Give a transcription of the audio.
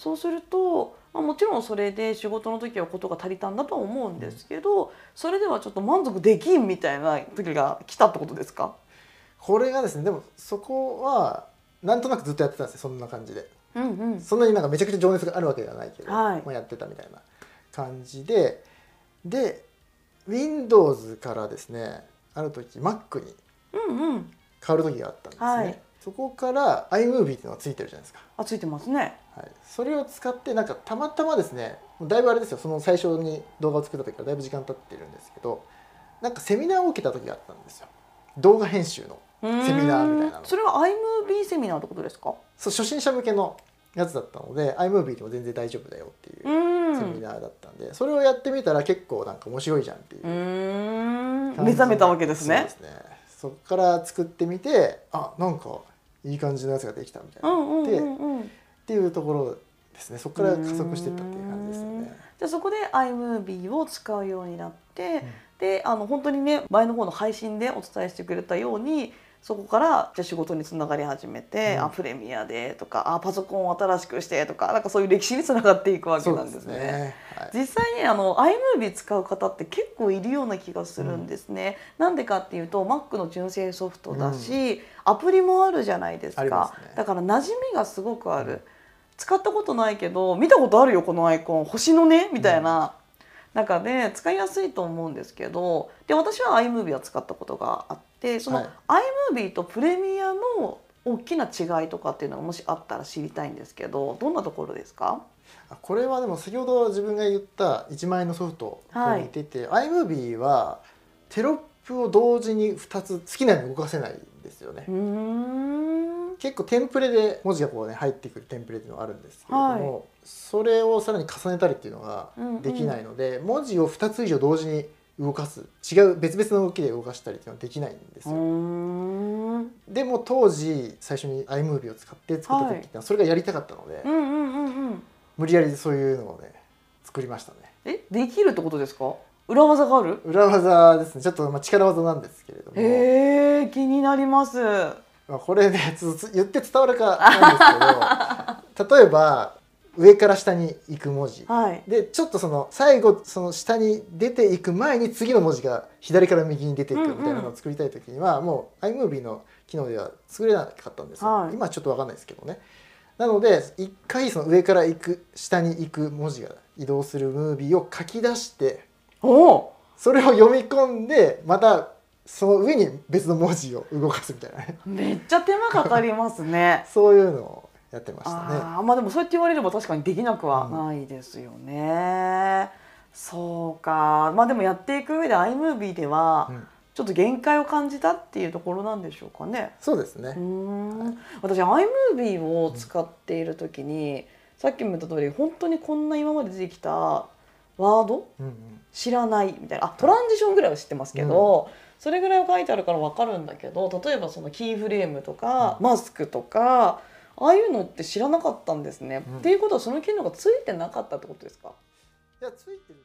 そうすると、まあ、もちろんそれで仕事の時はことが足りたんだとは思うんですけど、それではちょっと満足できんみたいな時が来たってことですか？これがですねでもそこはなんとなくずっとやってたんですよそんな感じで。うんうん。そんなになんかめちゃくちゃ情熱があるわけではないけど、はい。まあ、やってたみたいな感じで。で Windows からですねある時 Mac にうんうん。変わる時があったんですね、はいそこから iMovie っていうのがついてるじゃないですか、あついてますね。はい、それを使ってなんかたまたまですねだいぶあれですよ。その最初に動画を作った時からだいぶ時間経ってるんですけどなんかセミナーを受けた時があったんですよ。動画編集のセミナーみたいなの。それは iMovie セミナーってことですか？そう初心者向けのやつだったので iMovie でも全然大丈夫だよっていううん。セミナーだったんで、それをやってみたら結構なんか面白いじゃんっていう目覚めたわけですね。そうですね。そこから作ってみてあなんかいい感じのやつができたみたいな、うんうんでっていうところですね。そこから加速していったっていう感じですよね。でそこで iMovie を使うようになって、であの本当にね前の方の配信でお伝えしてくれたようにそこからじゃあ仕事につながり始めて、うん。あプレミアでとかあパソコンを新しくしてとかなんかそういう歴史につながっていくわけなんですね。はい。実際にあの iMovie 使う方って結構いるような気がするんですね。なんでかっていうと Mac の純正ソフトだし、アプリもあるじゃないですか。すね。だから馴染みがすごくある、使ったことないけど見たことあるよこのアイコン。星のねみたいな中で使いやすいと思うんですけどで私は iMovie は使ったことがあってそのはい。iMovie とプレミアの大きな違いとかっていうのがもしあったら知りたいんですけどどんなところですか？あこれはでも先ほど自分が言った1万円のソフトと似てて、iMovie はテロップを同時に2つ好きなように動かせないんですよね。うーん結構テンプレで文字がこうね入ってくるテンプレっていうのがあるんですけれども、それをさらに重ねたりっていうのができないので、文字を2つ以上同時に動かす違う別々の動きで動かしたりっていうのはできないんですうよ。ーん。でも当時最初に iMovie を使って作った時ってそれがやりたかったので、うんうんうんうん。無理やりそういうのをね作りましたね。えできるってことですか？裏技がある？裏技ですね。ちょっとまあ力技なんですけれども、へえ気になります。まあ、これねつつ言って伝わるかなんですけど例えば上から下に行く文字。はい。でちょっとその最後その下に出ていく前に次の文字が左から右に出ていくみたいなのを作りたい時には、もう iMovie の機能では作れなかったんですよ、はい。今はちょっと分かんないですけどね。なので一回その上から行く下に行く文字が移動するムービーを書き出してそれを読み込んでまたその上に別の文字を動かすみたいなね。めっちゃ手間かかりますね。そういうのをやってましたね。あーまあでもそうやって言われれば確かにできなくはないですよね、そうか。まあでもやっていく上で iMovie ではうん。ちょっと限界を感じたっていうところなんでしょうかね。そうですね。うー。ん。私 iMovie を使っている時に、さっきも言った通り本当にこんな今まで出てきたワードうんうん知らないみたいな。あトランジションぐらいは知ってますけど、それぐらいは書いてあるから分かるんだけど例えばそのキーフレームとか、マスクとかああいうのって知らなかったんですね。うん。っていうことはその機能がついてなかったってことですか？いやついてる